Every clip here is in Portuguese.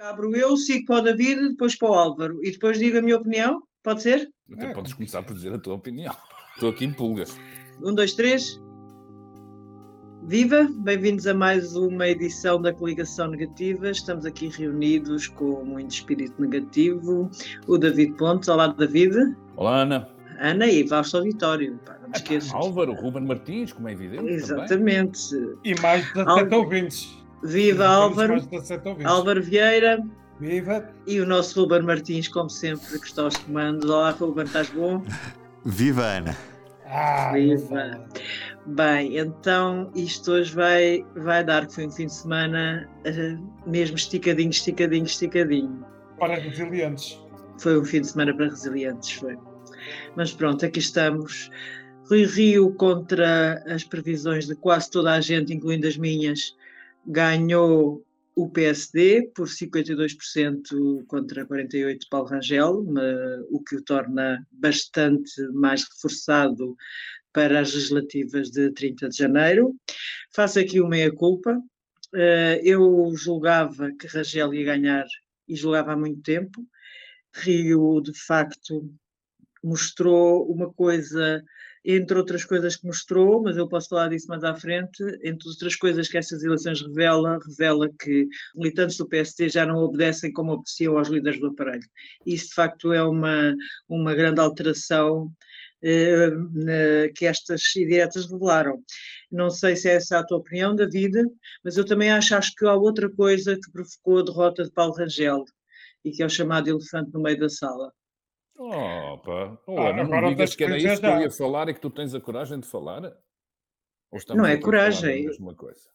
Abro eu, sigo para o David, depois para o Álvaro e depois digo a minha opinião. Pode ser? Até é. podes começar por dizer a tua opinião. Estou aqui em pulgas. Um, dois, três. Viva! Bem-vindos a mais uma edição da Coligação Negativa. Estamos aqui reunidos com muito espírito negativo. O David Pontes. Olá, David. Olá, Ana. Ana e Fausto Vitório. Pá, não me esqueças. Álvaro, Ruben Martins, como é evidente. Exatamente. Também. E mais de 17 ouvintes. Viva Álvaro. Álvaro Vieira. Viva! E o nosso Ruben Martins, como sempre, que está aos comandos. Olá, Ruben, estás bom? Viva, Ana! Ah, Viva! Bem, então isto hoje vai, vai dar, que foi um fim de semana uh, mesmo esticadinho, esticadinho, esticadinho. Para resilientes. Foi um fim de semana para resilientes, foi. Mas pronto, aqui estamos. Rui Rio contra as previsões de quase toda a gente, incluindo as minhas, ganhou o PSD por 52% contra 48% de Paulo Rangel, o que o torna bastante mais reforçado para as legislativas de 30 de janeiro. Faço aqui uma meia-culpa. Eh, eu julgava que Rangel ia ganhar e julgava há muito tempo. Rio, de facto, mostrou uma coisa entre outras coisas que mostrou, mas eu posso falar disso mais à frente, entre outras coisas que estas eleições revela, revela que militantes do PSD já não obedecem como obedeciam aos líderes do aparelho. Isso, de facto, é uma, uma grande alteração eh, que estas diretas revelaram. Não sei se é essa a tua opinião, David, mas eu também acho, acho que há outra coisa que provocou a derrota de Paulo Rangel, e que é o chamado elefante no meio da sala. Opa, oh, ah, não me digas que era isso que eu ia falar e que tu tens a coragem de falar? não é coragem.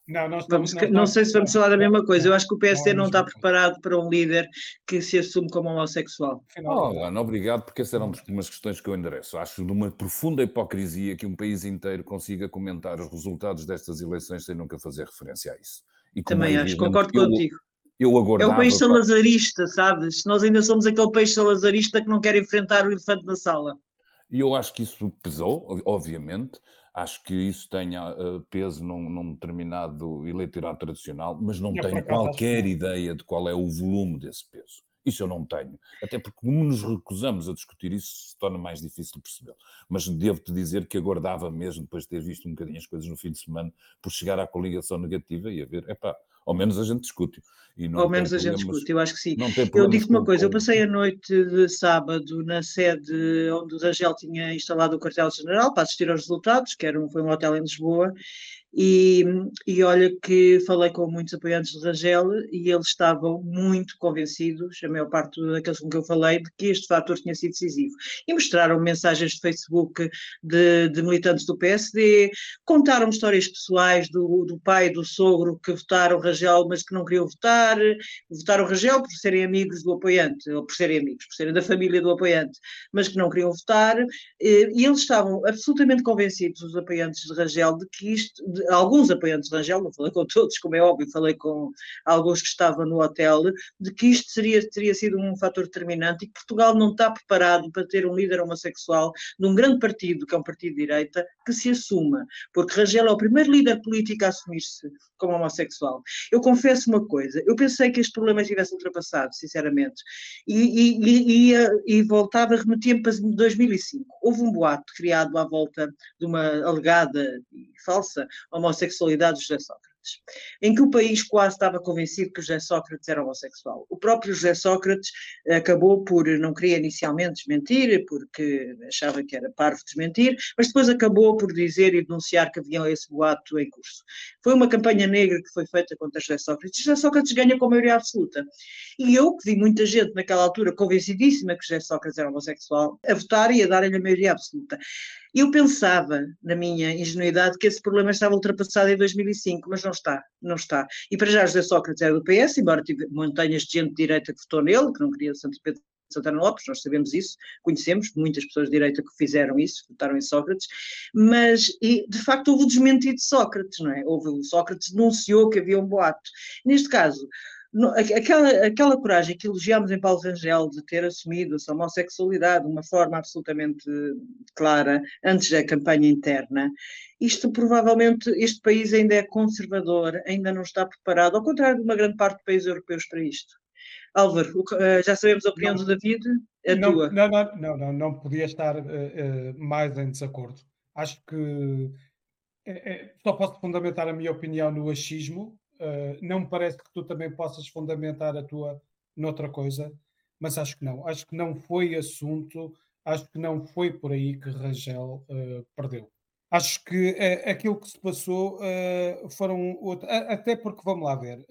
Não, nós estamos, vamos, nós não sei se vamos falar da mesma coisa. Eu acho que o PSD não, está preparado para um líder que se assume como homossexual. Oh, Ana, obrigado, porque essas eram umas questões que eu endereço. Acho de uma profunda hipocrisia que um país inteiro consiga comentar os resultados destas eleições sem nunca fazer referência a isso. Também é acho, concordo eu, contigo eu aguardava... É o peixe salazarista, sabes? Nós ainda somos aquele peixe salazarista que não quer enfrentar o elefante na sala. E eu acho que isso pesou, obviamente. Acho que isso tenha uh, peso num, num, determinado eleitorado tradicional, mas não tenho qualquer ideia de qual é o volume desse peso. Isso eu não tenho. Até porque, como nos recusamos a discutir isso, se torna mais difícil perceber. Mas devo-te dizer que aguardava mesmo, depois de ter visto um bocadinho as coisas no fim de semana, por chegar à coligação negativa e a ver, epá, ao menos a gente discute. ao menos a gente discute, eu acho que sim. Eu digo uma coisa, eu passei a noite de sábado na sede onde o Rangel tinha instalado o quartel-general para assistir aos resultados, que era um, foi um hotel em Lisboa, e, e olha que falei com muitos apoiantes de Rangel e eles estavam muito convencidos, a maior parte daqueles com que eu falei, de que este fator tinha sido decisivo. E mostraram mensagens de Facebook de, de militantes do PSD, contaram histórias pessoais do, do pai e do sogro que votaram Rangel, mas que não queriam votar, votaram Rangel por serem amigos do apoiante, ou por serem amigos, por serem da família do apoiante, mas que não queriam votar, e eles estavam absolutamente convencidos, os apoiantes de Rangel, de que isto, de, alguns apoiantes de Rangel, não falei com todos, como é óbvio, falei com alguns que estavam no hotel, de que isto seria, teria sido um fator determinante e que Portugal não está preparado para ter um líder homossexual num grande partido, que é um partido de direita, que se assuma, porque Rangel é o primeiro líder político a assumir-se como homossexual. Eu confesso uma coisa, eu pensei que este problema estivesse ultrapassado, sinceramente, e, e, e, e voltava, remetia-me para 2005. Houve um boato criado à volta de uma alegada falsa homossexualidade de Sócrates em que o país quase estava convencido que José Sócrates era homossexual. O próprio José Sócrates acabou por, não queria inicialmente desmentir, porque achava que era parvo desmentir, mas depois acabou por dizer e denunciar que havia esse boato em curso. Foi uma campanha negra que foi feita contra José Sócrates. José Sócrates ganha com maioria absoluta. E eu, que vi muita gente naquela altura convencidíssima que José Sócrates era homossexual, a votar e a dar-lhe a maioria absoluta. Eu pensava, na minha ingenuidade, que esse problema estava ultrapassado em 2005, mas não está, não está. E para já José Sócrates era do PS, embora montanhas de gente de direita que votou nele, que não queria Santo Pedro Santana Lopes, nós sabemos isso, conhecemos muitas pessoas de direita que fizeram isso, votaram em Sócrates, mas e, de facto houve o desmentido de Sócrates, não é? Houve, o Sócrates denunciou que havia um boato. Neste caso, aquela, aquela coragem que elogiámos em Paulo Rangel de ter assumido a sua homossexualidade de uma forma absolutamente clara antes da campanha interna, isto provavelmente, este país ainda é conservador, ainda não está preparado, ao contrário de uma grande parte dos países europeus para isto. Álvaro, já sabemos a opinião não, do David, a não, tua. Não, não, não, não, não podia estar uh, uh, mais em desacordo. Acho que é, é, só posso fundamentar a minha opinião no achismo. Uh, não me parece que tu também possas fundamentar a tua noutra coisa, mas acho que não. Acho que não foi assunto, acho que não foi por aí que Rangel uh, perdeu. Acho que uh, aquilo que se passou foram outro, até porque vamos lá ver.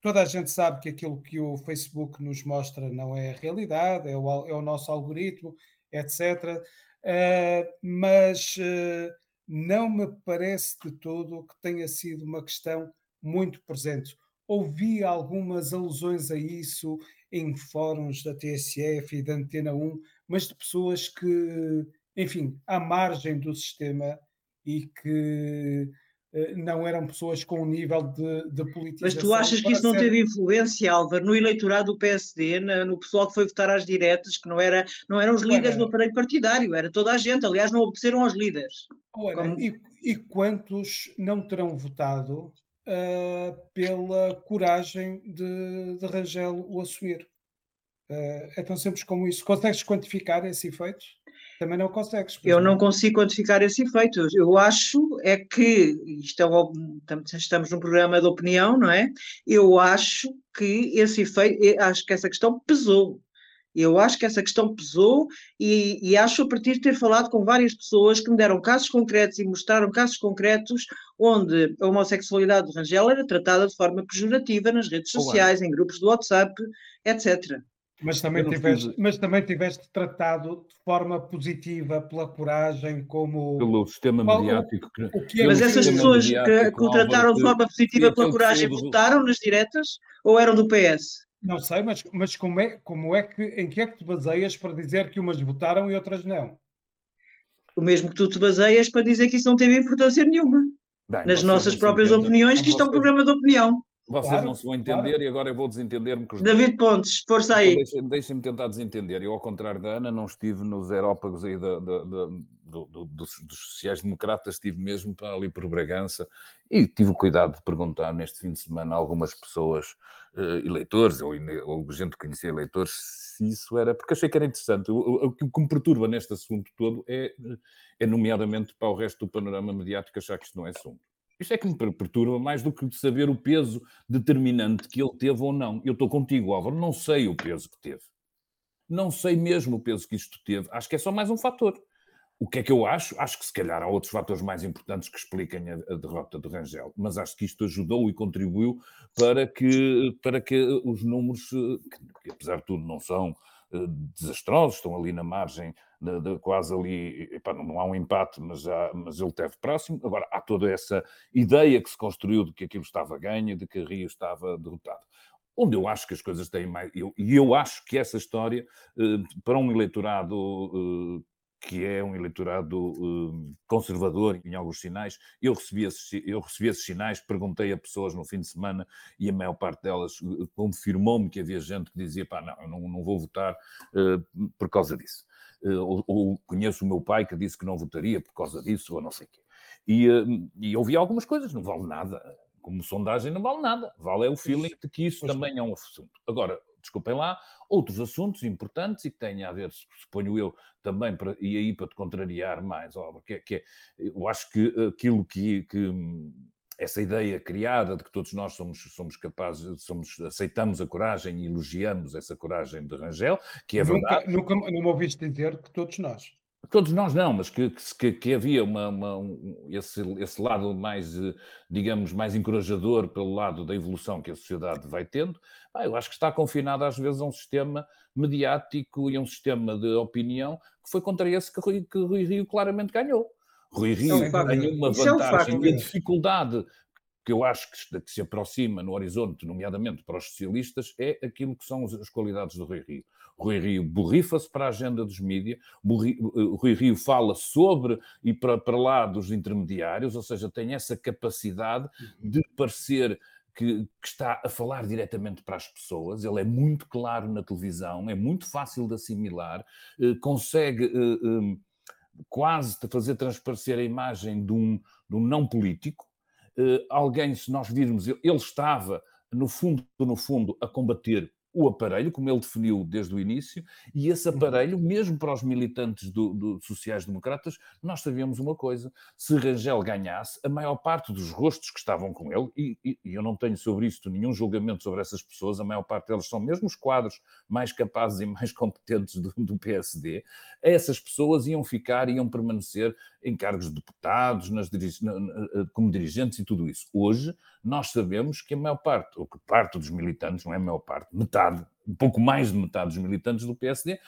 toda a gente sabe que aquilo que o Facebook nos mostra não é a realidade, é o, é o nosso algoritmo, etc. mas não me parece de todo que tenha sido uma questão muito presente. Ouvi algumas alusões a isso em fóruns da TSF e da Antena 1, mas de pessoas que, enfim, à margem do sistema e que não eram pessoas com um nível de, de politização. Mas tu achas que isso não ser... teve influência, Álvaro, no eleitorado do PSD, no pessoal que foi votar às diretas, que não, era, não eram os líderes do aparelho partidário, era toda a gente, aliás, não obedeceram aos líderes. Ora, Como... e, e, quantos não terão votado uh, pela coragem de, de Rangel o assumir? Uh, é tão simples como isso. Consegues quantificar esse efeito? Também não consegues. Eu não consigo quantificar esse efeito. Eu acho é que, isto é, estamos num programa de opinião, não é? Eu acho que esse efeito, acho que essa questão pesou. Eu acho que essa questão pesou e, e, acho, a partir de ter falado com várias pessoas que me deram casos concretos e mostraram casos concretos onde a homossexualidade de Rangel era tratada de forma pejorativa nas redes sociais, Olá. em grupos do WhatsApp, etc. Mas também, tiveste, mas também tiveste tratado de forma positiva pela coragem, como. Pelo sistema mediático. Que, o que é mas essas pessoas que, que o trataram de forma positiva pela coragem votaram nas diretas ou eram do PS? Não sei, mas, mas como, é, como é que, em que é que te baseias para dizer que umas votaram e outras não? O mesmo que tu te baseias para dizer que isso não teve importância nenhuma. Bem, nas nossas próprias opiniões, que isto é um programa de opinião. Vocês claro, não se vão entender claro. e agora eu vou desentender-me. David Pontes, força aí. Então, deixem-me tentar desentender. Eu, ao contrário da Ana, não estive nos aerópagos aí da, da, da, do, do, dos, dos sociais-democratas, estive mesmo para ali por Bragança e tive o cuidado de perguntar neste fim de semana a algumas pessoas, uh, eleitores ou, ou gente que conhecia eleitores, se isso era, porque achei que era interessante. O, o, o que me perturba neste assunto todo é, é, nomeadamente, para o resto do panorama mediático, achar que isto não é assunto. Isto é que me perturba mais do que saber o peso determinante que ele teve ou não. Eu estou contigo, Álvaro, não sei o peso que teve. Não sei mesmo o peso que isto teve. Acho que é só mais um fator. O que é que eu acho? Acho que se calhar há outros fatores mais importantes que expliquem a, derrota do Rangel, mas acho que isto ajudou e contribuiu para que, para que os números, eh, que, apesar de tudo não são uh, desastrosos, estão ali na margem de, de quase ali, epá, não há um empate, mas, há, mas ele teve próximo. Agora, há toda essa ideia que se construiu de que aquilo estava ganho, de que Rio estava derrotado. Onde eu acho que as coisas têm mais. E eu, acho que essa história, eh, para um eleitorado eh, que é um eleitorado uh, conservador em alguns sinais. Eu recebi, esses, eu recebi esses sinais, perguntei a pessoas no fim de semana e a maior parte delas confirmou-me que havia gente que dizia: pá, não, eu não, não vou votar por causa disso. Ou, ou, conheço o meu pai que disse que não votaria por causa disso, ou não sei o quê. E, e ouvi algumas coisas, não vale nada. Como sondagem, não vale nada. Vale é o feeling de que isso também é um assunto. Agora, desculpem lá, outros assuntos importantes e que têm a ver, suponho eu, também, para, e aí para te contrariar mais, ó, que, é, que é, eu acho que aquilo que, que essa ideia criada de que todos nós somos, somos capazes, somos, aceitamos a coragem e elogiamos essa coragem de Rangel, que é nunca, verdade. Nunca, não me ouviste dizer que todos nós. Todos nós não, mas que, que, que havia uma, uma um, esse, esse lado mais, digamos, mais encorajador pelo lado da evolução que a sociedade vai tendo, ah, eu acho que está confinado às vezes a um sistema mediático e a um sistema de opinião que foi contra esse que Rui, que Rui Rio claramente ganhou. Rui Rio é tem uma vantagem e a dificuldade que eu acho que, se aproxima no horizonte, nomeadamente para os socialistas, é aquilo que são as qualidades do Rui Rio. Rui Rio borrifa-se para a agenda dos mídias, o Rui Rio fala sobre e para, para lá dos intermediários, ou seja, tem essa capacidade uhum. de parecer que, que, está a falar diretamente para as pessoas, ele é muito claro na televisão, é muito fácil de assimilar, eh, consegue eh, eh, quase fazer transparecer a imagem de um, de um não político, uh, alguém, se nós virmos, ele estava, no fundo, no fundo, a combater o aparelho, como ele definiu desde o início, e esse uhum. aparelho, mesmo para os militantes do, do sociais-democratas, nós sabíamos uma coisa: se Rangel ganhasse, a maior parte dos rostos que estavam com ele, e, e, e eu não tenho sobre isto nenhum julgamento sobre essas pessoas, a maior parte deles são mesmo os quadros mais capazes e mais competentes do, do PSD, essas pessoas iam ficar, iam permanecer em cargos de deputados, nas, como dirigentes e tudo isso. Hoje, nós sabemos que a maior parte, ou que parte dos militantes, não é a maior parte, metade, um pouco mais de metade dos militantes do PSD,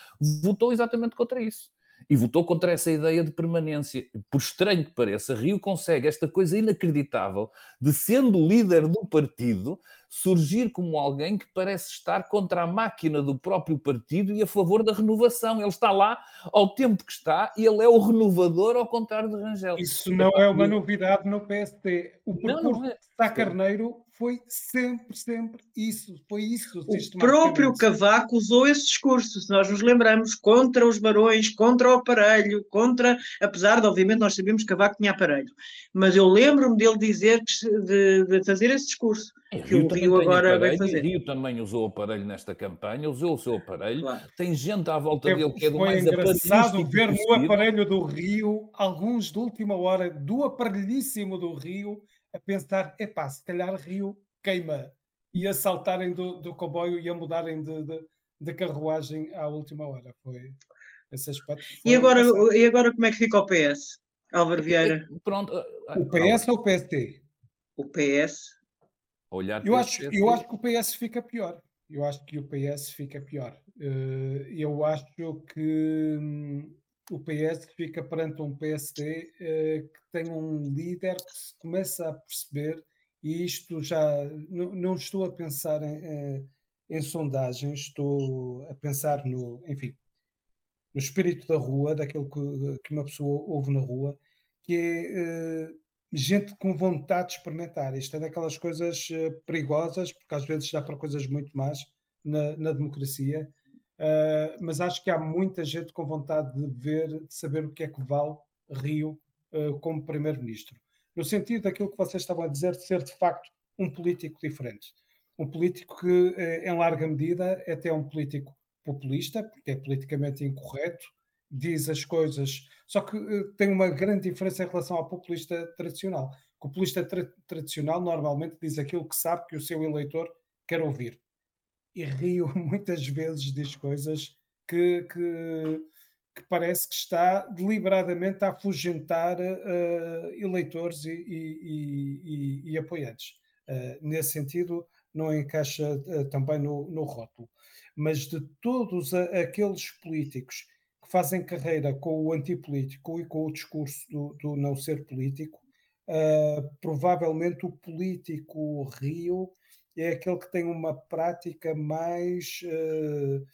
votou exatamente contra isso e votou contra essa ideia de permanência. Por estranho que pareça, Rio consegue esta coisa inacreditável de, sendo líder do partido, surgir como alguém que parece estar contra a máquina do próprio partido e a favor da renovação. Ele está lá ao tempo que está e ele é o renovador, ao contrário de Rangel. Isso não é uma novidade no PSD. O percurso não, não é. de Sá Carneiro foi sempre, sempre isso. Foi isso. O próprio Cavaco usou esse discurso, se nós nos lembramos, contra os barões, contra o aparelho, contra, apesar de, obviamente, nós sabemos que Cavaco tinha aparelho, mas eu lembro-me dele dizer que, de, de, fazer esse discurso. É, que Rio o Rio agora aparelho, vai fazer. Rio também usou o aparelho nesta campanha, usou o seu aparelho. Claro. Tem gente à volta dele que é do mais engraçado ver no aparelho do Rio, alguns de última hora, do aparelhíssimo do Rio, a pensar: epá, se calhar Rio queima, e a saltarem do, do comboio e a mudarem de, de, de carruagem à última hora. Foi esse aspecto. E agora, e agora como é que fica o PS, Álvaro Vieira? Pronto. O PS ou o PST? O PS. Olhar eu, acho, eu acho que o PS fica pior. Eu acho que o PS fica pior. Eh, eu acho que hum, o PS fica perante um PSD eh, que tem um líder que se começa a perceber, e isto já não, não estou a pensar em, eh, em, sondagens, estou a pensar no, enfim, no espírito da rua, daquilo que, que uma pessoa ouve na rua, que é gente com vontade de experimentar. Isto é daquelas coisas uh, perigosas, porque às vezes dá para coisas muito más na, na democracia, Uh, mas acho que há muita gente com vontade de ver, de saber o que é que vale Rio uh, como primeiro-ministro. No sentido daquilo que vocês estavam a dizer, de ser de facto um político diferente. Um político que, eh, em larga medida, é até um político populista, porque é politicamente incorreto, diz as coisas, só que uh, tem uma grande diferença em relação ao populista tradicional. O populista tra tradicional normalmente diz aquilo que sabe que o seu eleitor quer ouvir e Rio muitas vezes diz coisas que, que, que parece que está deliberadamente a afugentar uh, eleitores e, e, e, e apoiantes. Uh, nesse sentido, não encaixa também no, no rótulo. Mas de todos a, aqueles políticos que fazem carreira com o antipolítico e com o discurso do, do não ser político, provavelmente o político Rio é aquele que tem uma prática mais, uh,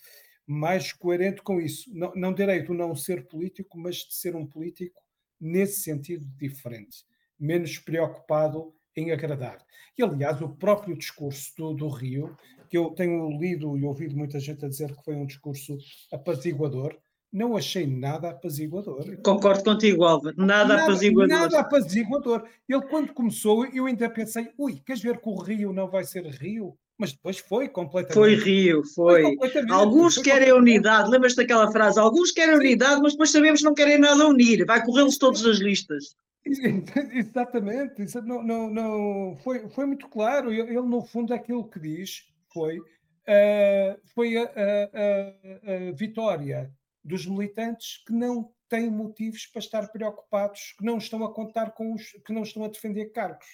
mais coerente com isso. Não, não direi do não ser político, mas de ser um político nesse sentido diferente, menos preocupado em agradar. E, aliás, o próprio discurso do, do Rio, que eu tenho lido e ouvido muita gente a dizer que foi um discurso apaziguador, não achei nada apaziguador. Concordo contigo, Álvaro. Nada, nada apaziguador. Nada apaziguador. Ele, quando começou, eu ainda pensei, ui, queres ver que o Rio não vai ser Rio? Mas depois foi completamente. Foi Rio, foi. foi Alguns foi querem unidade, lembras-te daquela frase? Alguns querem unidade, mas depois sabemos que não querem nada unir. Vai corrê-los todos as listas. Exatamente, não, não, não, foi, foi muito claro. Ele, no fundo, aquilo que diz foi, uh, foi a, a, a, a vitória dos militantes que não têm motivos para estar preocupados, que não estão a contar com os que não estão a defender cargos.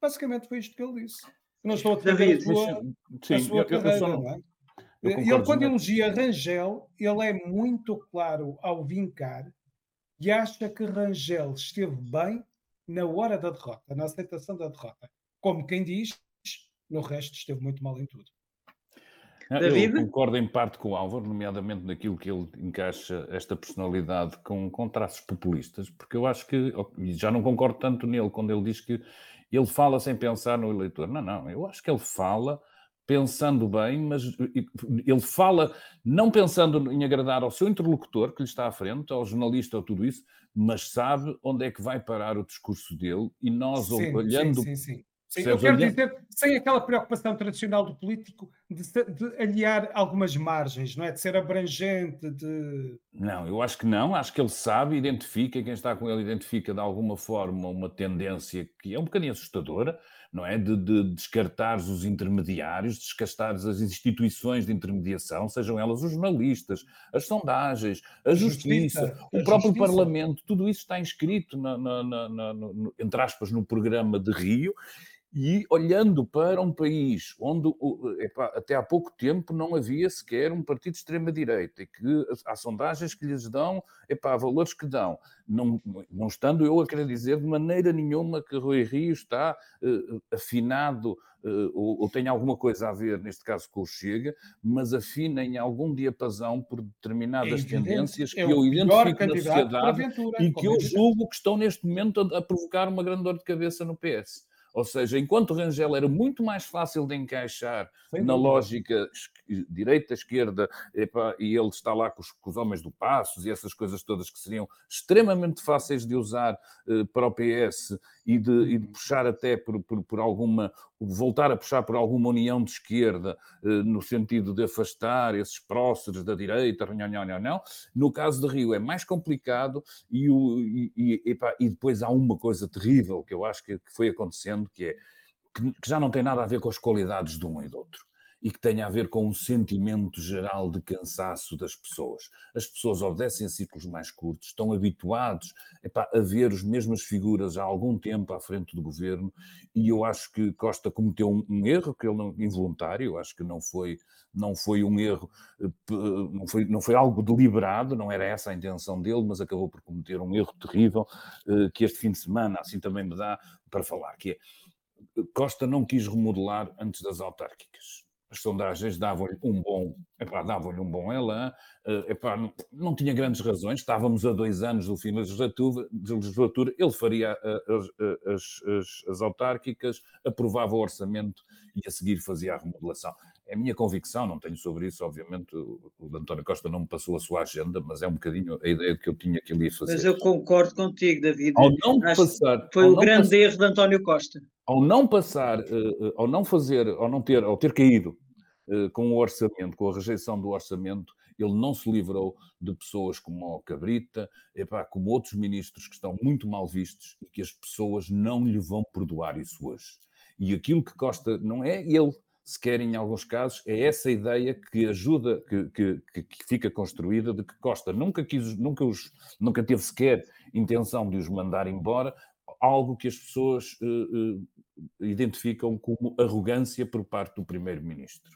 Basicamente foi isto que ele disse. Que não estão a defender David, a sua, sim, a sua eu, carreira, eu não é? Ele, quando elogia Rangel, ele é muito claro ao vincar e acha que Rangel esteve bem na hora da derrota, na aceitação da derrota. Como quem diz, no resto esteve muito mal em tudo. David? Eu concordo em parte com o Álvaro, nomeadamente naquilo que ele encaixa esta personalidade com, com traços populistas, porque eu acho que, e já não concordo tanto nele, quando ele diz que ele fala sem pensar no eleitor. Não, não, eu acho que ele fala pensando bem, mas ele fala não pensando em agradar ao seu interlocutor que lhe está à frente, ao jornalista ou tudo isso, mas sabe onde é que vai parar o discurso dele e nós sim, olhando, sim, sim, Sim, eu quero dizer, sem aquela preocupação tradicional do político de, de, aliar algumas margens, não é? De ser abrangente, de... Não, eu acho que não. Acho que ele sabe, identifica, quem está com ele identifica de alguma forma uma tendência que é um bocadinho assustadora, não é? De, de descartares os intermediários, descartares as instituições de intermediação, sejam elas os jornalistas, as sondagens, a justiça, justiça o a próprio justiça. Parlamento, tudo isso está inscrito, na, na, na, entre aspas, no programa de Rio e olhando para um país onde epá, até há pouco tempo não havia sequer um partido de extrema-direita e que há sondagens que lhes dão epá, valores que dão, não, não estando eu a querer dizer de maneira nenhuma que Rui Rio está uh, afinado uh, ou, ou tem alguma coisa a ver, neste caso, com o Chega, mas afina em algum diapasão por determinadas é tendências que é eu identifico na sociedade e que eu julgo que estão neste momento a, a provocar uma grande dor de cabeça no PS. Ou seja, enquanto o Rangel era muito mais fácil de encaixar Sem na dúvida. lógica direita-esquerda, e ele está lá com os, com os, homens do Passos e essas coisas todas que seriam extremamente fáceis de usar uh, para o PS e de, e de puxar até por, por, por, alguma, voltar a puxar por alguma união de esquerda, uh, no sentido de afastar esses próceres da direita, não, não, não, não. No caso de Rio é mais complicado e, o, e, e, e depois há uma coisa terrível que eu acho que, que foi acontecendo, que é que, que já não tem nada a ver com as qualidades de um e do outro e que tenha a ver com um sentimento geral de cansaço das pessoas. As pessoas obedecem a ciclos mais curtos, estão habituados epá, a ver as mesmas figuras há algum tempo à frente do governo e eu acho que Costa cometeu um, um erro que ele não, involuntário, eu acho que não foi não foi um erro, eh, não foi, não foi algo deliberado, não era essa a intenção dele, mas acabou por cometer um erro terrível eh, que este fim de semana assim também me dá para falar, que é Costa não quis remodelar antes das autárquicas as sondagens davam-lhe um bom, davam-lhe um bom elan, eh, epá, não, não, tinha grandes razões, estávamos a dois anos do fim da legislatura, de legislatura ele faria eh, as, eh, as, as, as, autárquicas, aprovava o orçamento e a seguir fazia a remodelação. É a minha convicção, não tenho sobre isso, obviamente, o, o António Costa não me passou a sua agenda, mas é um bocadinho a ideia que eu tinha que ele ia fazer. Mas eu concordo contigo, David. Ao não passar, foi o grande passar, erro de António Costa ao não passar, ao não fazer, ao não ter, ao ter caído com o orçamento, com a rejeição do orçamento, ele não se livrou de pessoas como o Cabrita, epá, como outros ministros que estão muito mal vistos e que as pessoas não lhe vão perdoar isso hoje. E aquilo que Costa não é ele, sequer em alguns casos, é essa ideia que ajuda, que, que, que fica construída de que Costa nunca quis, nunca, os, nunca teve sequer intenção de os mandar embora, algo que as pessoas uh, uh, identificam como arrogância por parte do primeiro-ministro.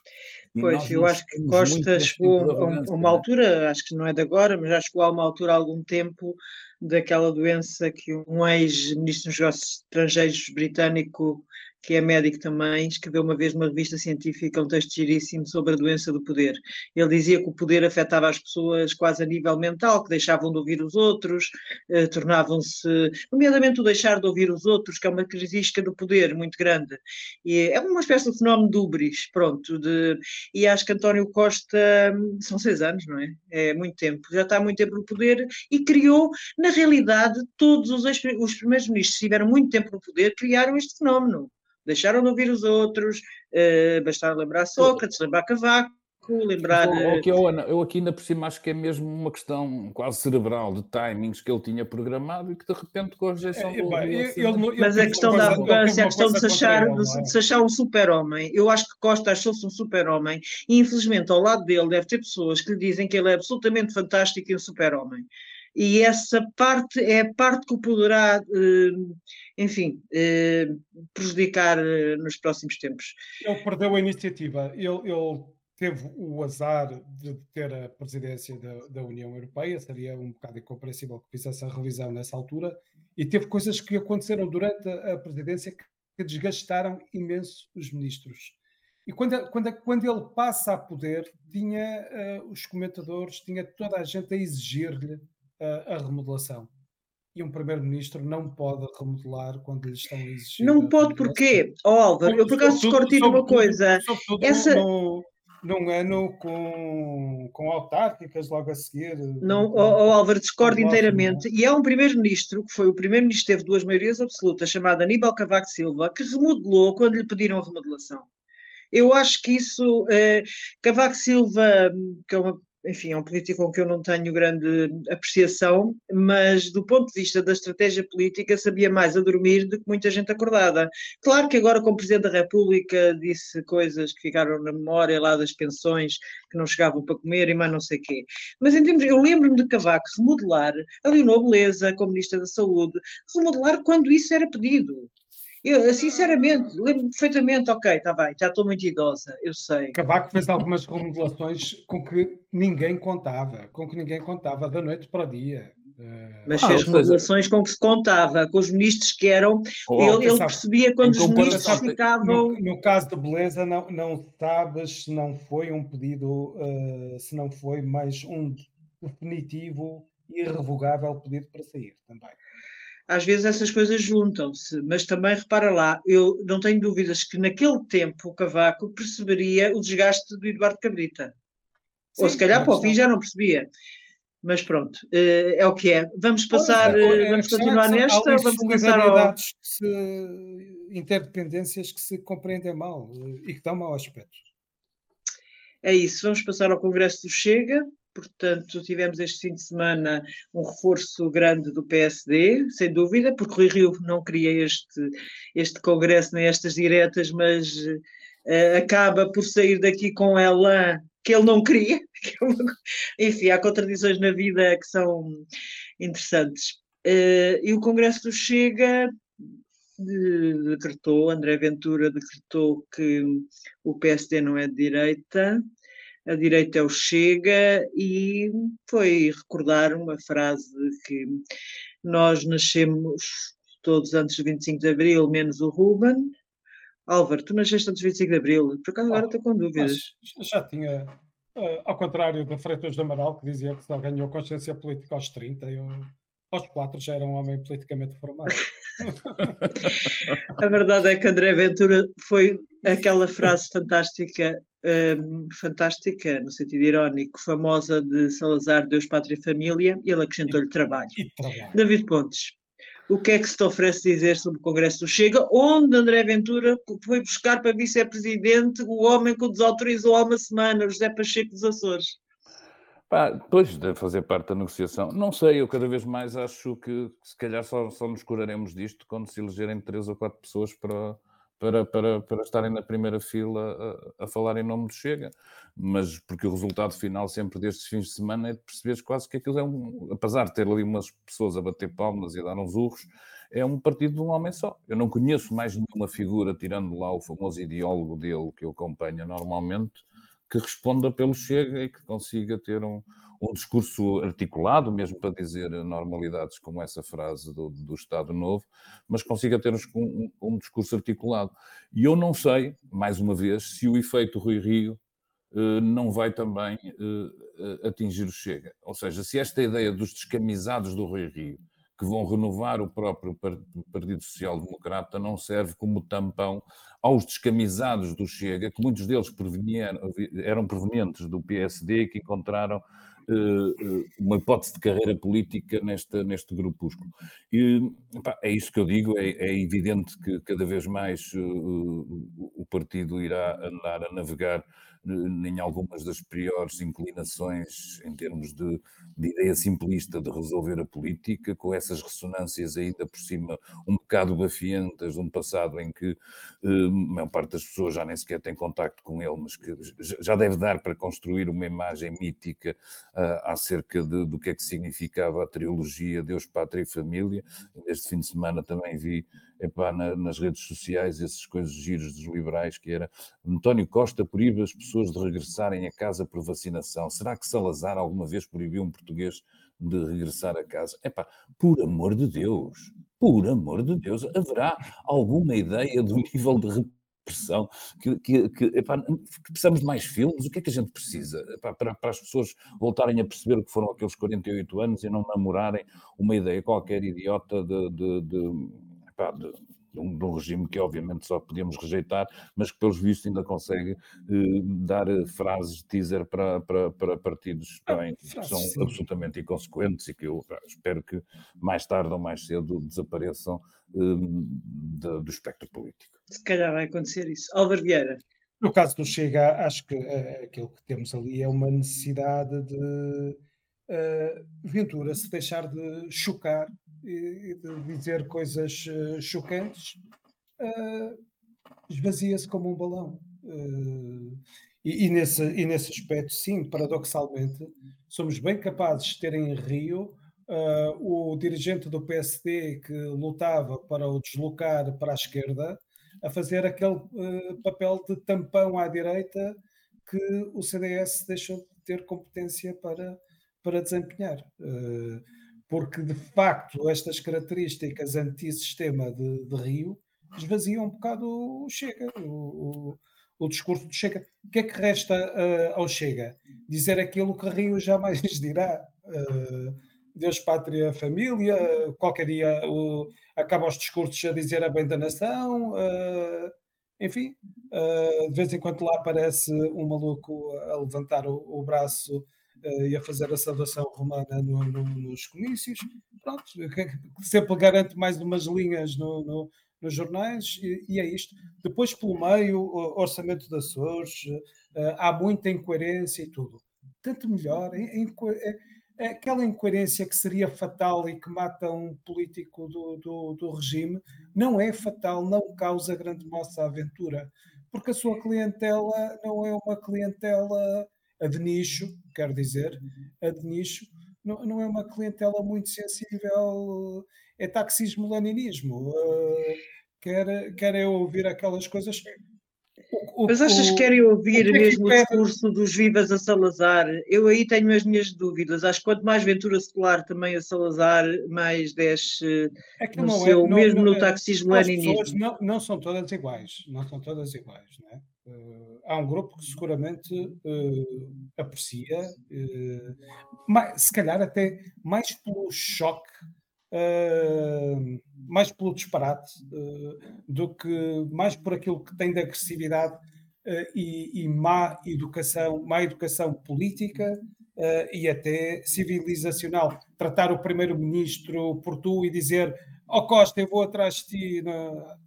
Pois, eu acho que Costa chegou tipo a uma é? altura, acho que não é de agora, mas já chegou a uma altura há algum tempo daquela doença que um ex-ministro dos negócios estrangeiros britânico que é médico também, escreveu uma vez numa revista científica um texto giríssimo sobre a doença do poder. Ele dizia que o poder afetava as pessoas quase a nível mental, que deixavam de ouvir os outros, eh, tornavam-se, nomeadamente o deixar de ouvir os outros, que é uma característica do poder muito grande. E é uma espécie de fenómeno de ubris, pronto. De, e acho que António Costa, são seis anos, não é? É muito tempo, já está há muito tempo no poder e criou, na realidade, todos os, os primeiros ministros que tiveram muito tempo no poder criaram este fenómeno deixaram de ouvir os outros, uh, bastava lembrar Sócrates, lembrar Cavaco, lembrar. Okay, oh, Ana, eu aqui ainda por cima acho que é mesmo uma questão quase cerebral de timings que ele tinha programado e que de repente com a rejeição é, do. Ele, ele, Mas a questão da arrogância, a questão de se achar, ele, é? de se achar um super-homem, eu acho que Costa achou-se um super-homem e infelizmente ao lado dele deve ter pessoas que lhe dizem que ele é absolutamente fantástico e um super-homem e essa parte é a parte que o poderá, eh, enfim, eh, prejudicar eh, nos próximos tempos. Ele perdeu a iniciativa, ele, ele teve o azar de ter a presidência da, da, União Europeia, seria um bocado incompreensível que fizesse a revisão nessa altura, e teve coisas que aconteceram durante a, presidência que, que desgastaram imenso os ministros. E quando, quando, quando ele passa a poder, tinha uh, os comentadores, tinha toda a gente a exigir-lhe a, a remodelação. E um primeiro-ministro não pode remodelar quando lhe estão a exigir. Não pode porquê? Oh, Álvaro, eu por acaso discordo uma coisa. Essa... No, num ano com, com autárquicas logo a seguir. Não, o, o Álvaro, discordo inteiramente. E há um primeiro-ministro, que foi o primeiro-ministro que teve duas maiorias absolutas, chamado Aníbal Cavaco Silva, que remodelou quando lhe pediram a remodelação. Eu acho que isso, eh, Cavaco Silva, que é uma enfim, é um político com que eu não tenho grande apreciação, mas do ponto de vista da estratégia política sabia mais a dormir do que muita gente acordada. Claro que agora, como Presidente da República, disse coisas que ficaram na memória lá das pensões, que não chegavam para comer e mais não sei o quê. Mas em termos, eu lembro-me de Cavaco remodelar a Leonor Beleza como Ministra da Saúde, remodelar quando isso era pedido. Eu, sinceramente, lembro perfeitamente, ok, está bem, já estou muito idosa, eu sei. Cavaco fez algumas remodelações com que ninguém contava, com que ninguém contava da noite para o dia. Eh, Mas ah, fez remodelações com que se contava, com os ministros que eram. Oh, ele, ele percebia quando os ministros ficavam. No, no, caso de beleza, não, não sabes se não foi um pedido, uh, se não foi mais um definitivo, irrevogável pedido para sair também às vezes essas coisas juntam-se, mas também repara lá, eu não tenho dúvidas que naquele tempo o Cavaco perceberia o desgaste do Eduardo Cabrita. Sim, Ou se calhar para o fim já não percebia. Mas pronto, eh, é o que é. Vamos passar, é, vamos continuar nesta, ou vamos começar ao... Se, interdependências que se compreendem mal eh, e que dão mau aspecto. É isso, vamos passar ao Congresso do Chega, Portanto, tivemos este fim de semana um reforço grande do PSD, sem dúvida, porque Rui Rio não queria este, este congresso nem estas diretas, mas uh, acaba por sair daqui com ela que ele não queria. Enfim, há contradições na vida que são interessantes. Uh, e o Congresso do Chega decretou, André Ventura decretou que o PSD não é de direita, a direita é o Chega, e foi recordar uma frase que nós nascemos todos antes do 25 de Abril, menos o Ruben. Álvaro, tu nasceste antes do 25 de Abril, por acaso agora estou com dúvidas. já tinha, uh, ao contrário da Freitas do Amaral, que dizia que só ganhou consciência política aos 30, eu aos quatro já era um homem politicamente formado. a verdade é que André Ventura foi aquela frase fantástica um, fantástica, no sentido irónico, famosa de Salazar, Deus, Pátria e Família, e ele acrescentou-lhe trabalho. trabalho. David Pontes, o que é que se te oferece dizer sobre o Congresso do Chega, onde André Ventura foi buscar para vice-presidente o homem que o desautorizou há uma semana, José Pacheco dos Açores? Pá, pois, de fazer parte da negociação. Não sei, eu cada vez mais acho que se calhar só, só nos curaremos disto quando se elegerem três ou quatro pessoas para para, para, para estarem na primeira fila a, a, falar em nome do Chega, mas porque o resultado final sempre destes fins de semana é de perceberes quase que aquilo é um, apesar de ter ali umas pessoas a bater palmas e a dar uns urros, é um partido de um homem só. Eu não conheço mais nenhuma figura, tirando lá o famoso ideólogo dele que eu acompanho normalmente, que responda pelo Chega e que consiga ter um, um discurso articulado, mesmo para dizer normalidades como essa frase do, do Estado Novo, mas consiga ter um, um, discurso articulado. E eu não sei, mais uma vez, se o efeito Rui Rio eh, não vai também eh, atingir o Chega. Ou seja, se esta ideia dos descamisados do Rui Rio, que vão renovar o próprio Partido Social Democrata, não serve como tampão aos descamisados do Chega, que muitos deles eram provenientes do PSD, que encontraram uma hipótese de carreira política nesta, neste grupúsculo. E pá, é isso que eu digo, é, é evidente que cada vez mais uh, o partido irá andar a navegar em algumas das piores inclinações em termos de, de, ideia simplista de resolver a política, com essas ressonâncias ainda por cima um bocado bafiantas de um passado em que a maior parte das pessoas já nem sequer tem contacto com ele, mas que já deve dar para construir uma imagem mítica uh, acerca de, do que é que significava a trilogia Deus, Pátria e Família. Este fim de semana também vi epá, na, nas redes sociais essas coisas giros dos liberais, que era António Costa proíbe as pessoas de regressarem a casa por vacinação. Será que Salazar alguma vez proibiu um português de regressar a casa? Epá, por amor de Deus, por amor de Deus, haverá alguma ideia do nível de pressão, que, que, que, epá, que, precisamos de mais filmes, o que é que a gente precisa? Epá, para, para, as pessoas voltarem a perceber o que foram aqueles 48 anos e não namorarem uma ideia qualquer idiota de, de, de, epá, de de um, de um, regime que obviamente só podíamos rejeitar, mas que pelos vistos ainda consegue eh, dar eh, frases de teaser para, para, para partidos ah, bem, que são sim. absolutamente inconsequentes e que eu espero que mais tarde ou mais cedo desapareçam eh, de, do espectro político. Se calhar vai acontecer isso. Álvaro Vieira. No caso do Chega, acho que uh, aquilo que temos ali é uma necessidade de uh, Ventura se deixar de chocar e de dizer coisas uh, chocantes, esvazia-se como um balão. E, e, nesse, e nesse aspecto, sim, paradoxalmente, somos bem capazes de ter em Rio o dirigente do PSD que lutava para o deslocar para a esquerda a fazer aquele uh, papel de tampão à direita que o CDS deixou de ter competência para, para desempenhar. Uh, porque, de facto, estas características anti-sistema de, de, Rio esvaziam um bocado o Chega, o, o, o discurso do Chega. O que é que resta uh, ao Chega? Dizer aquilo que Rio jamais dirá. Uh, Deus, pátria, família, qualquer dia o, acaba os discursos a dizer a bem da nação, uh, enfim, de vez em quando lá aparece um maluco a levantar o, o braço e a fazer a saudação romana no, no, nos comícios, pronto, sempre garante mais umas linhas no, no nos jornais e, e, é isto. Depois, pelo meio, o orçamento da Açores, há muita incoerência e tudo. Tanto melhor, em, em, aquela incoerência que seria fatal e que mata um político do, do, do, regime não é fatal, não causa grande moça aventura, porque a sua clientela não é uma clientela a de nicho, quero dizer, a de nicho, não, não é uma clientela muito sensível, é taxismo-leninismo. Uh, quer, quer eu ouvir aquelas coisas o, Mas achas que querem ouvir o é mesmo que o discurso dos vivas a Salazar? Eu aí tenho as minhas dúvidas. Acho que quanto mais Ventura Secular também a Salazar, mais desce é no não é, seu, é, não, mesmo não, no taxismo-leninismo. Não, não são todas iguais, não são todas iguais, não é? Uh, há um grupo que seguramente uh, aprecia, uh, mais, se calhar até mais pelo choque uh, mais pelo disparate uh, do que mais por aquilo que tem de agressividade uh, e, e, má educação, má educação política e até civilizacional. Tratar o primeiro-ministro por tu e dizer ó oh Costa, eu vou atrás de ti. Na...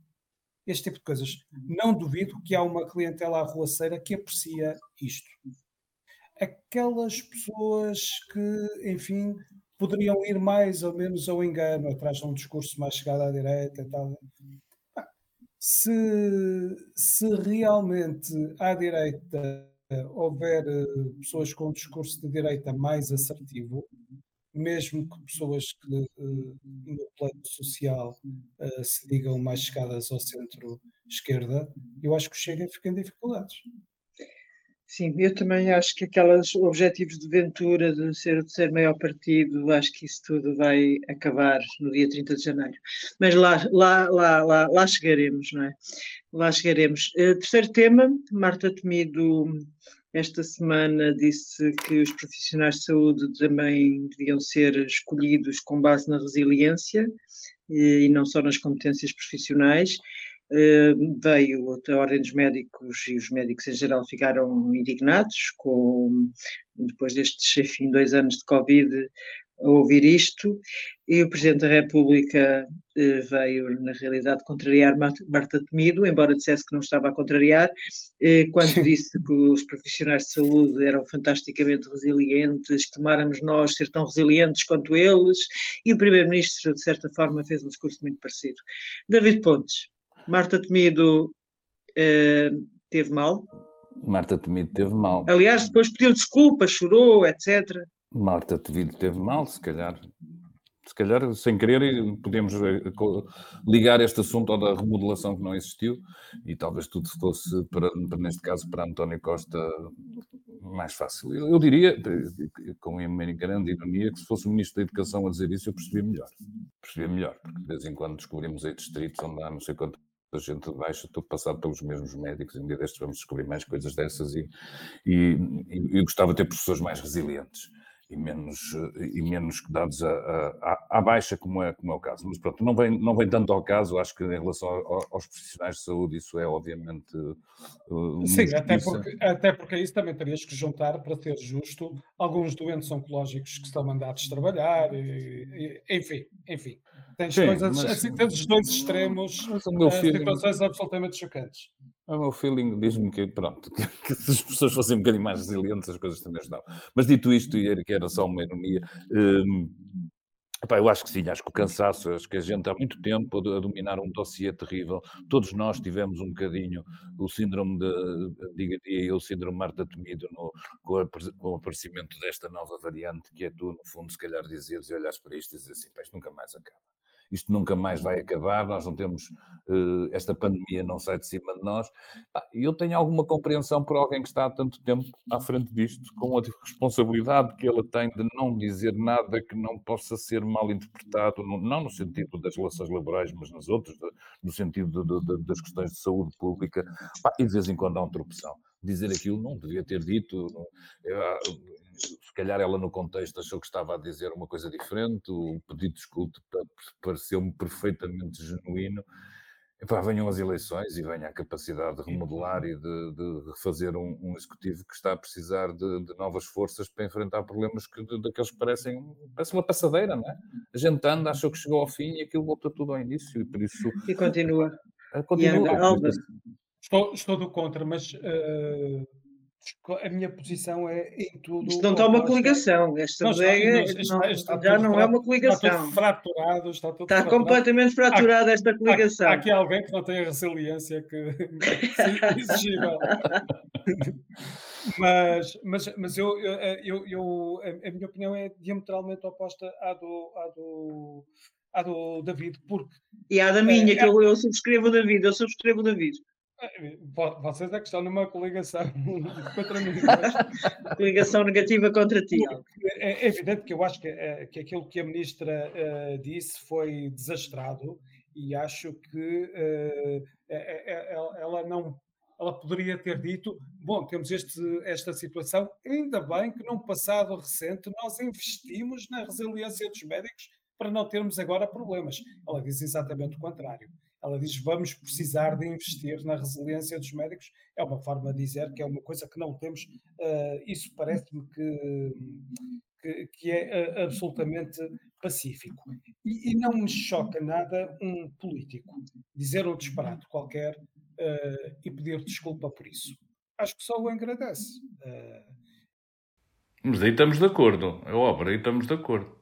Este tipo de coisas. Não duvido que há uma clientela arruaceira que aprecia isto aquelas pessoas que, enfim, poderiam ir mais ou menos ao engano, atrás de um discurso mais chegado à direita e tal. Se, se realmente à direita houver eh, pessoas com um discurso de direita mais assertivo, mesmo que pessoas que uh, no plano social uh, se digam mais chegadas ao centro-esquerda, eu acho que o Chega fica em dificuldades. Sim, eu também acho que aqueles objetivos de Ventura de ser o terceiro maior partido, acho que isso tudo vai acabar no dia 30 de janeiro. Mas lá, lá, lá, lá, lá chegaremos, não é? Lá chegaremos. Uh, terceiro tema, Marta Temido esta semana disse que os profissionais de saúde também deviam ser escolhidos com base na resiliência e, e não só nas competências profissionais. Veio a Ordem dos Médicos e os médicos em geral ficaram indignados com, depois destes, enfim, dois anos de Covid, a ouvir isto, e o Presidente da República uh, veio, na realidade, contrariar Marta Temido, embora dissesse que não estava a contrariar, uh, quando disse que os profissionais de saúde eram fantasticamente resilientes, que tomáramos nós ser tão resilientes quanto eles, e o Primeiro-Ministro, de certa forma, fez um discurso muito parecido. David Pontes, Marta Temido uh, teve mal. Marta Temido teve mal. Aliás, depois pediu desculpa, chorou, etc. Marta Temido teve mal, se calhar. Se calhar, sem querer, podemos eh, ligar este assunto ao da remodelação que não existiu e talvez tudo fosse, para, neste caso, para António Costa mais fácil. Eu, eu diria, eh, com uma grande ironia, que se fosse o Ministro da Educação a dizer isso, eu percebia melhor. Percebia melhor, porque de vez em quando descobrimos aí distritos onde há não sei quanto a gente baixa tudo passado pelos mesmos médicos, em dia destes vamos descobrir mais coisas dessas e, e, e, gostava de ter professores mais resilientes. E menos, e menos dados à, baixa, como é, como é o caso. Mas pronto, não vem, não vem tanto ao caso, acho que em relação aos profissionais de saúde isso é obviamente. Uh, Sim, até porque, até porque isso também terias que juntar, para ser justo, alguns doentes oncológicos que estão mandados trabalhar, e, e, enfim, enfim. Tens Sim, coisas, mas, assim, tens os dois extremos, mas o meu uh, feeling, situações absolutamente chocantes. O meu feeling diz-me que, pronto, que, se as pessoas fossem um bocadinho mais resilientes, as coisas também ajudavam. Mas dito isto, e que era só uma ironia, hum, Epá, eu acho que sim, acho que o cansaço, acho que a gente há muito tempo a dominar um dossiê terrível. Todos nós tivemos um bocadinho o síndrome de, diga eu, o síndrome Marta Temido no, com, a, com, o aparecimento desta nova variante, que é tu, no fundo, se calhar dizeres e olhares para isto e dizer assim, isto nunca mais acaba isto nunca mais vai acabar, nós não temos, uh, esta pandemia não sai de cima de nós. E eu tenho alguma compreensão por alguém que está há tanto tempo à frente disto, com a responsabilidade que ela tem de não dizer nada que não possa ser mal interpretado, não no sentido das relações laborais, mas nas outras, no sentido de, de, das questões de saúde pública, e de vez em quando há uma interrupção. Dizer aquilo não devia ter dito, eu, se calhar ela no contexto achou que estava a dizer uma coisa diferente, o pedido de desculpa pareceu-me perfeitamente genuíno. Epá, venham as eleições e venha a capacidade de remodelar e de, de refazer um, um, executivo que está a precisar de, de novas forças para enfrentar problemas que, de, daqueles que parecem parece uma passadeira, não é? A gente anda, achou que chegou ao fim e aquilo volta tudo ao início e por isso... E continua. continua. Estou, estou do contra, mas uh, a minha posição é em tudo. Isto não está uma coligação. Esta não, bodega não, está, está já não é uma coligação. Está tudo fraturado. Está, tudo está fraturado. completamente fraturada esta coligação. Há, há, aqui alguém que não tem a resiliência que exigível. mas, mas, mas eu, eu, eu, a minha opinião é diametralmente oposta à do, à do, à do David, porque. E à da minha, é, que eu, eu subscrevo o David, eu subscrevo o David. Vocês é que estão numa coligação contra mim. coligação negativa contra ti. É, é, evidente que eu acho que, é, que aquilo que a ministra uh, disse foi desastrado e acho que uh, ela não ela poderia ter dito: bom, temos este, esta situação, ainda bem que num passado recente nós investimos na resiliência dos médicos para não termos agora problemas. Ela diz exatamente o contrário. Ela diz: vamos precisar de investir na resiliência dos médicos. É uma forma de dizer que é uma coisa que não temos. Uh, isso parece-me que, que, que, é uh, absolutamente pacífico. E, e, não me choca nada um político dizer um disparate qualquer uh, e pedir desculpa por isso. Acho que só o agradece. Mas aí estamos de acordo. É óbvio, aí estamos de acordo.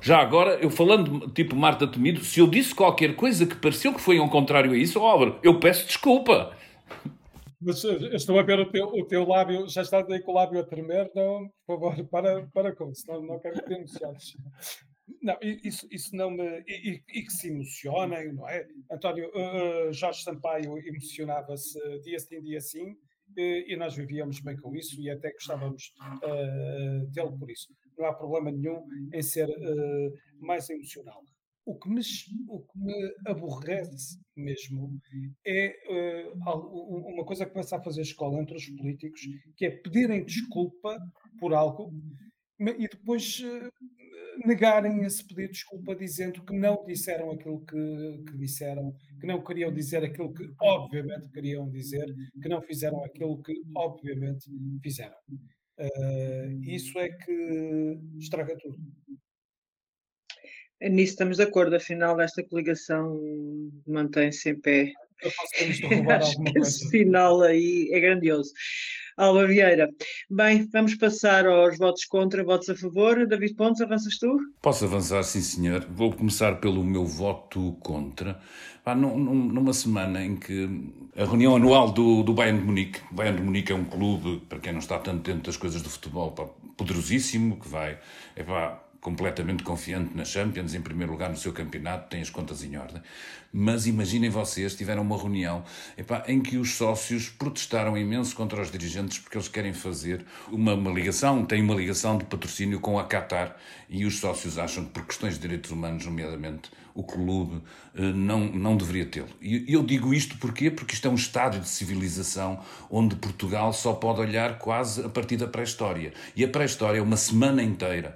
Já agora, eu falando tipo Marta Temido, se eu disse qualquer coisa que pareceu que foi ao contrário a isso, óbvio, eu peço desculpa. Mas eh, estou a ver o teu, o teu lábio, já estás aí com o lábio a tremer, não, por favor, para, para com isso, não, não quero que te. Não, isso, isso não me. E, e, que se emocionem, não é? António, uh, Jorge Sampaio emocionava-se dia sim, dia sim, e nós vivíamos bem com isso e até gostávamos uh, dele por isso. Não há problema nenhum em ser uh, mais emocional. O que, me, o que me aborrece mesmo é uh, uma coisa que começa a fazer escola entre os políticos, que é pedirem desculpa por algo e depois negarem esse pedido de desculpa dizendo que não disseram aquilo que, que, disseram, que não queriam dizer aquilo que obviamente queriam dizer, que não fizeram aquilo que obviamente fizeram. Uh, isso é que estraga tudo. Nisso estamos de acordo, afinal esta coligação mantém-se em pé. Acho que esse final aí é grandioso. Alba Vieira. Bem, vamos passar aos votos contra, votos a favor. David Pontes, avanças tu? Posso avançar, sim senhor. Vou começar pelo meu voto contra. Ah, numa semana em que a reunião anual do, do Bayern de Munique, o Bayern de Munique é um clube, para quem não está tanto dentro das coisas do futebol, pá, poderosíssimo, que vai, é pá, completamente confiante na Champions, em primeiro lugar no seu campeonato, tem as contas em ordem. Mas imaginem vocês, tiveram uma reunião epá, em que os sócios protestaram imenso contra os dirigentes porque eles querem fazer uma, uma ligação, têm uma ligação de patrocínio com a Qatar e os sócios acham que por questões de direitos humanos, nomeadamente o clube não, não deveria tê-lo. E eu digo isto porquê? Porque isto é um estádio de civilização onde Portugal só pode olhar quase a partir da pré-história. E a pré-história é uma semana inteira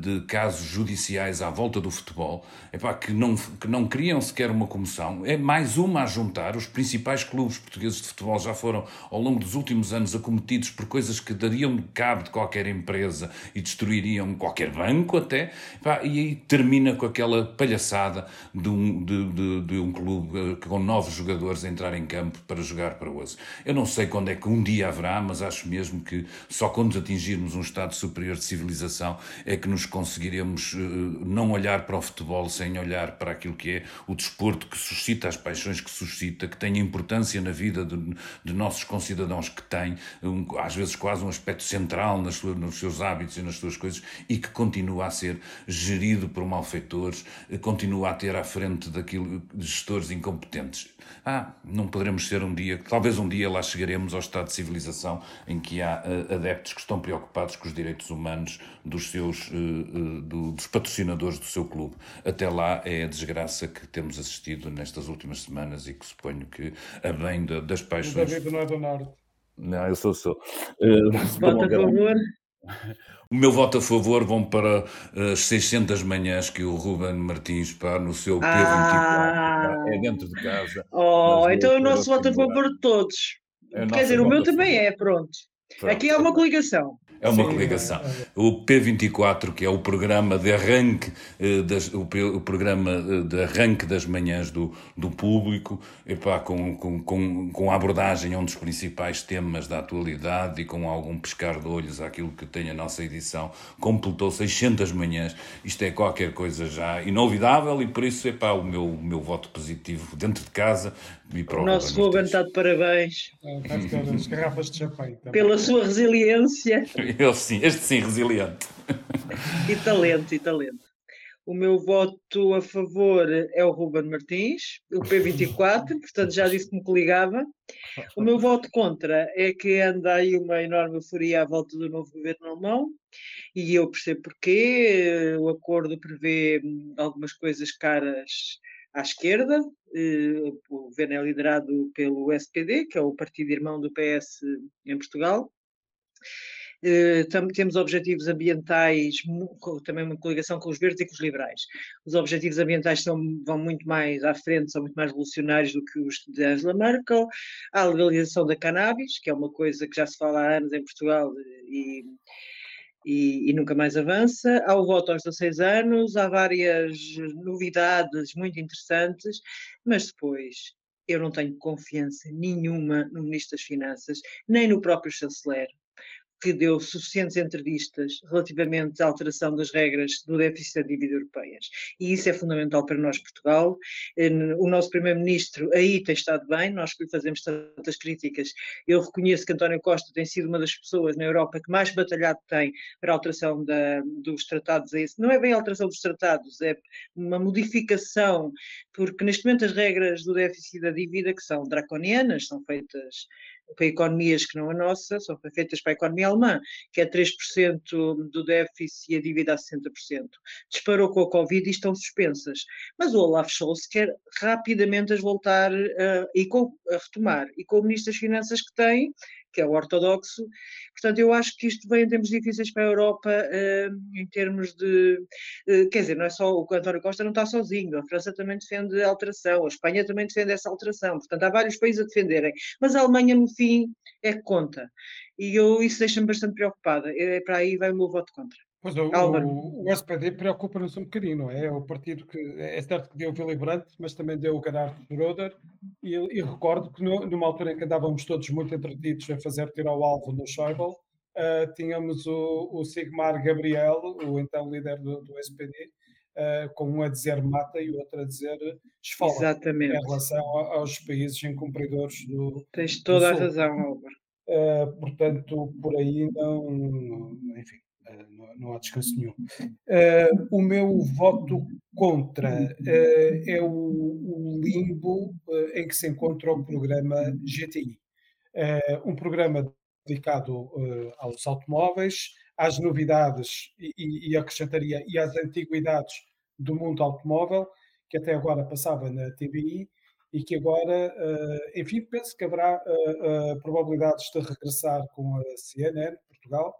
de casos judiciais à volta do futebol epá, que, não, que não criam sequer uma comoção. É mais uma a juntar. Os principais clubes portugueses de futebol já foram, ao longo dos últimos anos, acometidos por coisas que dariam cabo de qualquer empresa e destruiriam qualquer banco até. Epá, e aí termina com aquela palhaçada de um, de, de, de um clube eh, com novos jogadores a entrar em campo para jogar para o osso. Eu não sei quando é que um dia haverá, mas acho mesmo que só quando atingirmos um estado superior de civilização é que nos conseguiremos uh, não olhar para o futebol sem olhar para aquilo que é o desporto que suscita as paixões que suscita, que tem importância na vida de, de nossos concidadãos, que tem um, às vezes quase um aspecto central nas suas, nos seus hábitos e nas suas coisas e que continua a ser gerido por malfeitores, eh, continua a ter à frente daquilo gestores incompetentes. Ah, não poderemos ser um dia, talvez um dia lá chegaremos ao estado de civilização em que há uh, adeptos que estão preocupados com os direitos humanos dos seus uh, uh, do, dos patrocinadores do seu clube. Até lá é a desgraça que temos assistido nestas últimas semanas e que suponho que a bem de, das paixões. O David não é do Norte. Não, eu sou sou. Vota a favor. O meu voto a favor vão para as 600 manhãs que o Ruben Martins pá, no seu P24 ah. é dentro de casa. Oh, então o nosso voto a favor de todos. É Quer dizer, o meu também é, pronto. pronto. Aqui há uma coligação. É uma Sim, coligação. É, é. O P24, que é o programa de arranque, eh, das, o, o, programa eh, de arranque das manhãs do, do público, epá, com, com, com, com a abordagem a um dos principais temas da atualidade e com algum pescar de olhos àquilo que tem a nossa edição, completou 600 manhãs. Isto é qualquer coisa já inolvidável e por isso, epá, o meu, o meu voto positivo dentro de casa e o nosso Ruben está de parabéns. É, as garrafas de champanhe. Pela sua resiliência. Eu sim, este sim, resiliente. E talento, e talento. O meu voto a favor é o Ruben Martins, o P24, portanto já disse que me coligava. O meu voto contra é que anda aí uma enorme euforia à volta do novo governo alemão, e eu percebo porquê. O acordo prevê algumas coisas caras à esquerda. Eh, o governo é liderado pelo SPD, que é o partido irmão do PS em Portugal. Uh, temos objetivos ambientais, também uma coligação com os verdes e com os liberais. Os objetivos ambientais são, vão muito mais à frente, são muito mais revolucionários do que os de Angela Merkel. Há a legalização da cannabis, que é uma coisa que já se fala há anos em Portugal e, e, e nunca mais avança. Há o voto aos 16 anos, há várias novidades muito interessantes, mas depois eu não tenho confiança nenhuma no Ministro das Finanças, nem no próprio chanceler que deu suficientes entrevistas relativamente à alteração das regras do déficit da dívida europeias. E isso é fundamental para nós, Portugal. O nosso Primeiro-Ministro aí tem estado bem, nós que lhe fazemos tantas críticas. Eu reconheço que António Costa tem sido uma das pessoas na Europa que mais batalhado tem para a alteração da, dos tratados. Não é bem a alteração dos tratados, é uma modificação, porque neste momento as regras do déficit da dívida, que são draconianas, são feitas para economias que não a nossa, são feitas para a economia alemã, que é 3% do déficit e a dívida a 60%. Disparou com a Covid e estão suspensas. Mas o Olaf Scholz quer rapidamente as voltar uh, e com, a retomar. E com o Ministro das Finanças que tem, que é o ortodoxo. Portanto, eu acho que isto vem em termos difíceis para a Europa, uh, em termos de. Uh, quer dizer, não é só o António Costa não está sozinho, a França também defende a alteração, a Espanha também defende essa alteração. Portanto, há vários países a defenderem. Mas a Alemanha, no fim, é conta. E eu, isso deixa-me bastante preocupada. É, para aí vai o meu voto contra. Pois o, o, o SPD preocupa-nos um bocadinho, não é? É o partido que é certo que deu o Willy Brandt, mas também deu o Gerhard Schröder, e, e recordo que no, numa altura em que andávamos todos muito entretidos a fazer tirar ao alvo no Schäuble, uh, tínhamos o, o, Sigmar Gabriel, o então líder do, do SPD, uh, ah, com um a dizer mata e o outro a dizer esfola. Exatamente. Em relação aos países incumpridores do. Tens toda do a razão, Albert. Uh, portanto, por aí não, enfim, não, não, há descanso nenhum. Uh, o meu voto contra uh, é o, o limbo em que se encontra o programa GTI. um programa dedicado aos automóveis, às novidades e, e acrescentaria e às antiguidades do mundo automóvel, que até agora passava na TVI e que agora, uh, enfim, penso que haverá uh, uh, probabilidades de regressar com a CNN Portugal.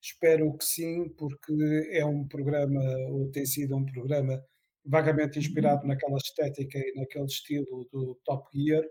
Espero que sim, porque é um programa, ou tem sido um programa vagamente inspirado naquela estética e naquele estilo do Top Gear,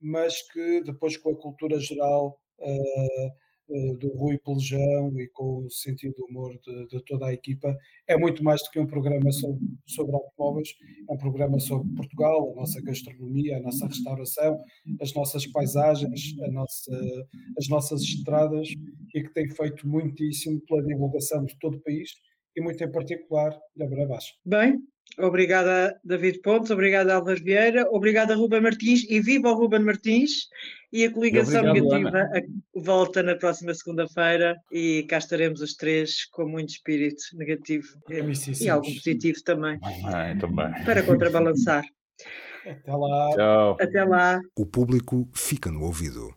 mas que depois com a cultura geral eh, do Rui Pelejão e com o sentido de humor de, de, toda a equipa. É muito mais do que um programa sobre, sobre automóveis, é um programa sobre Portugal, a nossa gastronomia, a nossa restauração, as nossas paisagens, nossa, as nossas estradas e que tem feito muitíssimo pela divulgação de todo o país e muito em particular da Brabás. Bem, Obrigada, David Pontes. Obrigada, Álvaro Vieira. Obrigada, Ruben Martins. E viva o Ruben Martins. E a coligação obrigado, negativa volta na próxima segunda-feira. E cá estaremos os três com muito espírito negativo e, e algo positivo também. também. Para contrabalançar. Até lá. Tchau. Até lá. O público fica no ouvido.